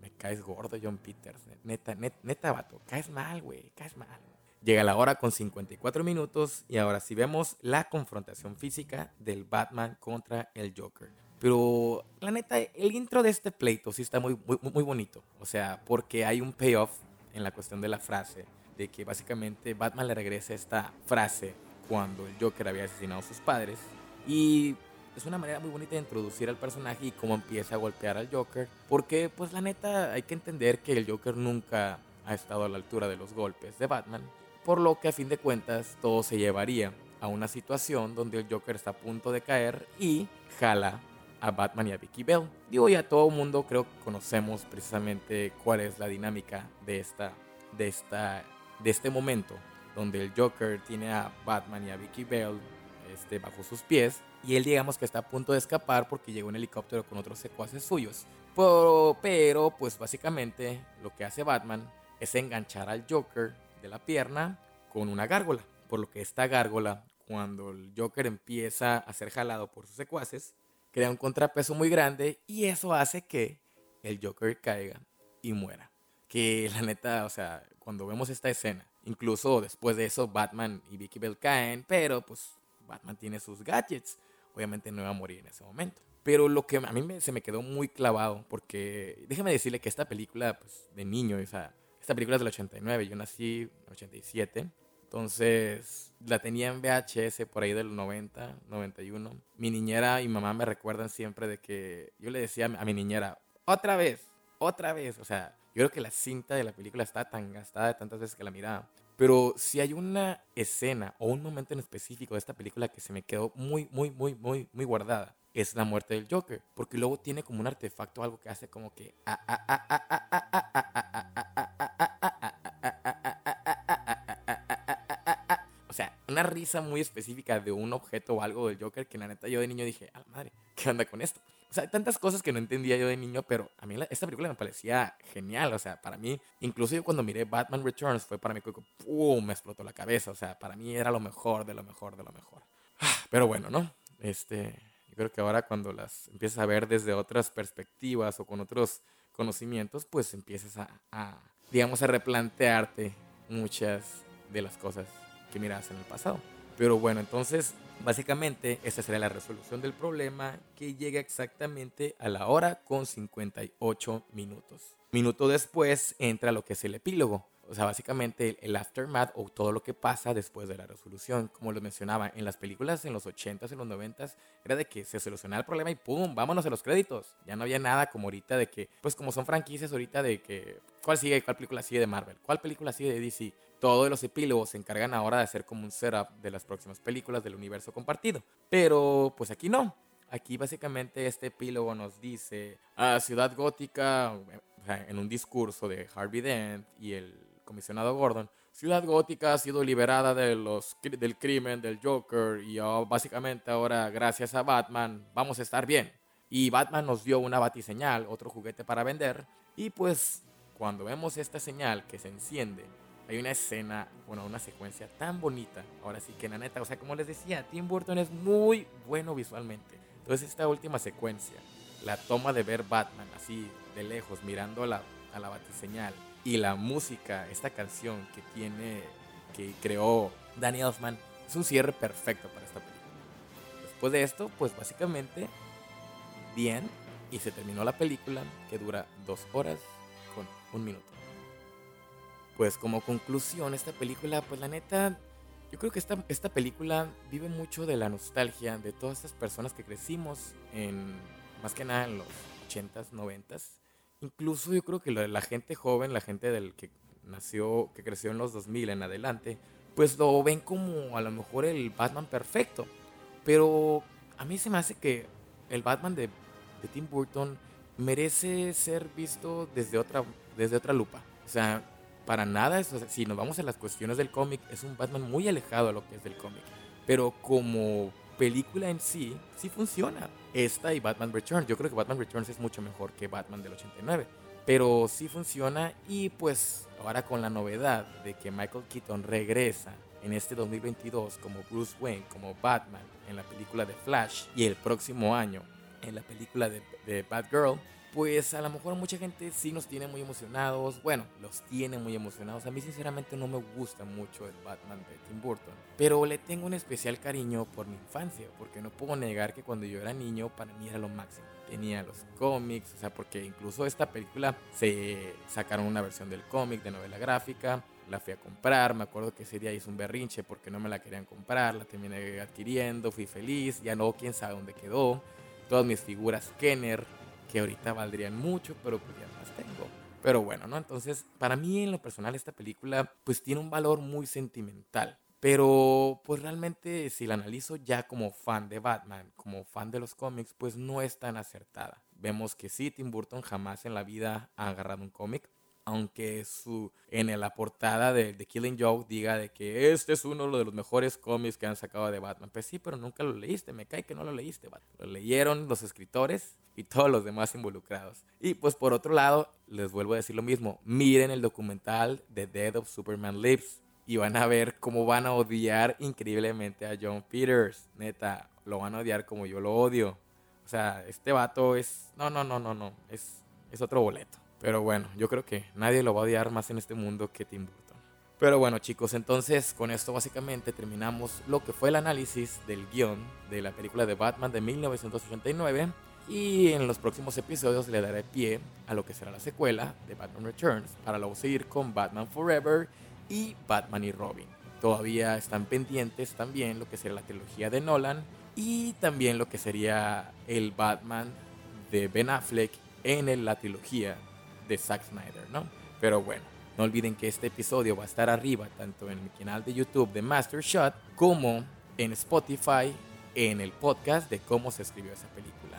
Me caes gordo, John Peters. Neta, neta, neta vato. Caes mal, güey. Caes mal. Llega la hora con 54 minutos y ahora sí vemos la confrontación física del Batman contra el Joker. Pero la neta, el intro de este pleito sí está muy, muy, muy bonito. O sea, porque hay un payoff en la cuestión de la frase. De que básicamente Batman le regresa esta frase cuando el Joker había asesinado a sus padres. Y es una manera muy bonita de introducir al personaje y cómo empieza a golpear al Joker. Porque, pues la neta, hay que entender que el Joker nunca ha estado a la altura de los golpes de Batman. Por lo que a fin de cuentas todo se llevaría a una situación donde el Joker está a punto de caer y jala a Batman y a Vicky Bell. Digo, ya todo el mundo creo que conocemos precisamente cuál es la dinámica de esta, de esta, de este momento, donde el Joker tiene a Batman y a Vicky Bell este, bajo sus pies y él digamos que está a punto de escapar porque llegó en helicóptero con otros secuaces suyos. Pero, pero, pues básicamente lo que hace Batman es enganchar al Joker de la pierna con una gárgola. Por lo que esta gárgola, cuando el Joker empieza a ser jalado por sus secuaces, crea un contrapeso muy grande y eso hace que el Joker caiga y muera. Que la neta, o sea, cuando vemos esta escena, incluso después de eso Batman y Vicky Bell caen, pero pues Batman tiene sus gadgets obviamente no iba a morir en ese momento. Pero lo que a mí se me quedó muy clavado, porque déjeme decirle que esta película, pues, de niño, o sea, esta película es del 89, yo nací en el 87, entonces la tenía en VHS por ahí del 90, 91. Mi niñera y mamá me recuerdan siempre de que yo le decía a mi niñera, otra vez, otra vez, o sea, yo creo que la cinta de la película está tan gastada de tantas veces que la miraba. Pero si hay una escena o un momento en específico de esta película que se me quedó muy, muy, muy, muy, muy guardada, es la muerte del Joker. Porque luego tiene como un artefacto, algo que hace como que... O sea, una risa muy específica de un objeto o algo del Joker que la neta yo de niño dije, a la madre, ¿qué onda con esto? O sea, tantas cosas que no entendía yo de niño, pero a mí esta película me parecía genial. O sea, para mí, incluso yo cuando miré Batman Returns, fue para mí como, ¡pum! Me explotó la cabeza. O sea, para mí era lo mejor, de lo mejor, de lo mejor. Pero bueno, ¿no? Este, yo creo que ahora cuando las empiezas a ver desde otras perspectivas o con otros conocimientos, pues empiezas a, a digamos, a replantearte muchas de las cosas que miras en el pasado. Pero bueno, entonces básicamente esta sería la resolución del problema que llega exactamente a la hora con 58 minutos. Minuto después entra lo que es el epílogo. O sea, básicamente el, aftermath o todo lo que pasa después de la resolución. Como lo mencionaba, en las películas en los 80s, en los 90s, era de que se solucionaba el problema y ¡pum! Vámonos a los créditos. Ya no había nada como ahorita de que, pues como son franquicias ahorita de que, ¿cuál sigue? ¿Cuál película sigue de Marvel? ¿Cuál película sigue de DC? Todos los epílogos se encargan ahora de hacer como un setup de las próximas películas del universo compartido. Pero, pues aquí no. Aquí básicamente este epílogo nos dice, a ah, Ciudad Gótica, en un discurso de Harvey Dent y el comisionado Gordon, Ciudad Gótica ha sido liberada de los, del crimen del Joker y básicamente ahora gracias a Batman vamos a estar bien. Y Batman nos dio una batiseñal, otro juguete para vender. Y pues cuando vemos esta señal que se enciende, hay una escena, bueno, una secuencia tan bonita. Ahora sí que la neta, o sea, como les decía, Tim Burton es muy bueno visualmente. Entonces esta última secuencia, la toma de ver Batman así de lejos mirando a la, a la batiseñal y la música, esta canción que tiene, que creó Danny Elfman, es un cierre perfecto para esta película. Después de esto, pues básicamente, bien, y se terminó la película que dura dos horas con un minuto. Pues como conclusión, esta película, pues la neta, yo creo que esta, esta película vive mucho de la nostalgia de todas estas personas que crecimos en, más que nada en los 80s, 90s Incluso yo creo que la, gente joven, la gente del que nació, que creció en los 2000 en adelante, pues lo ven como a lo mejor el Batman perfecto. Pero a mí se me hace que el Batman de, Tim Burton merece ser visto desde otra, desde otra lupa. O sea, para nada, si nos vamos a las cuestiones del cómic, es un Batman muy alejado de lo que es del cómic. Pero como película en sí, sí funciona. Esta y Batman Returns. Yo creo que Batman Returns es mucho mejor que Batman del 89. Pero sí funciona y pues ahora con la novedad de que Michael Keaton regresa en este 2022 como Bruce Wayne, como Batman en la película de Flash y el próximo año en la película de, de Batgirl, pues a lo mejor mucha gente sí nos tiene muy emocionados. Bueno, los tiene muy emocionados. A mí sinceramente no me gusta mucho el Batman de Tim Burton. Pero le tengo un especial cariño por mi infancia. Porque no puedo negar que cuando yo era niño para mí era lo máximo. Tenía los cómics, o sea, porque incluso esta película se sacaron una versión del cómic, de novela gráfica. La fui a comprar, me acuerdo que ese día hice un berrinche porque no me la querían comprar, la terminé adquiriendo, fui feliz, ya no, quién sabe dónde quedó. Todas mis figuras Kenner, que ahorita valdrían mucho, pero pues ya las tengo. Pero bueno, ¿no? Entonces, para mí en lo personal esta película pues tiene un valor muy sentimental. Pero pues realmente si la analizo ya como fan de Batman, como fan de los cómics, pues no es tan acertada. Vemos que sí, Tim Burton jamás en la vida ha agarrado un cómic, aunque su, en la portada de, The Killing Joke diga de que este es uno de los mejores cómics que han sacado de Batman. Pues sí, pero nunca lo leíste, me cae que no lo leíste, Batman. Lo leyeron los escritores y todos los demás involucrados. Y pues por otro lado, les vuelvo a decir lo mismo, miren el documental The Dead of Superman Lives y van a ver cómo van a odiar increíblemente a John Peters. Neta, lo van a odiar como yo lo odio. O sea, este vato es... No, no, no, no, no. Es, es otro boleto. Pero bueno, yo creo que nadie lo va a odiar más en este mundo que Tim Burton. Pero bueno chicos, entonces con esto básicamente terminamos lo que fue el análisis del guion de la película de Batman de 1989 y en los próximos episodios le daré pie a lo que será la secuela de Batman Returns para luego seguir con Batman Forever y Batman y Robin. Todavía están pendientes también lo que será la trilogía de Nolan y también lo que sería el Batman de Ben Affleck en la trilogía de Zack Snyder, ¿no? Pero bueno, no olviden que este episodio va a estar arriba tanto en mi canal de YouTube de Master Shot como en Spotify en el podcast de cómo se escribió esa película.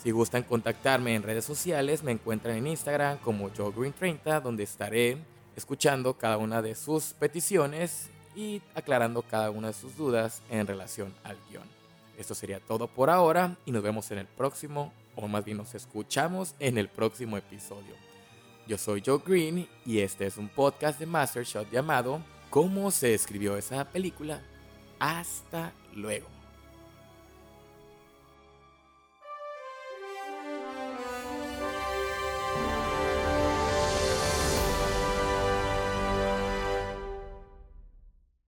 Si gustan contactarme en redes sociales, me encuentran en Instagram como JoeGreen30, donde estaré escuchando cada una de sus peticiones y aclarando cada una de sus dudas en relación al guion. Esto sería todo por ahora y nos vemos en el próximo o más bien nos escuchamos en el próximo episodio. Yo soy Joe Green y este es un podcast de Master Shot llamado ¿Cómo se escribió esa película? Hasta luego.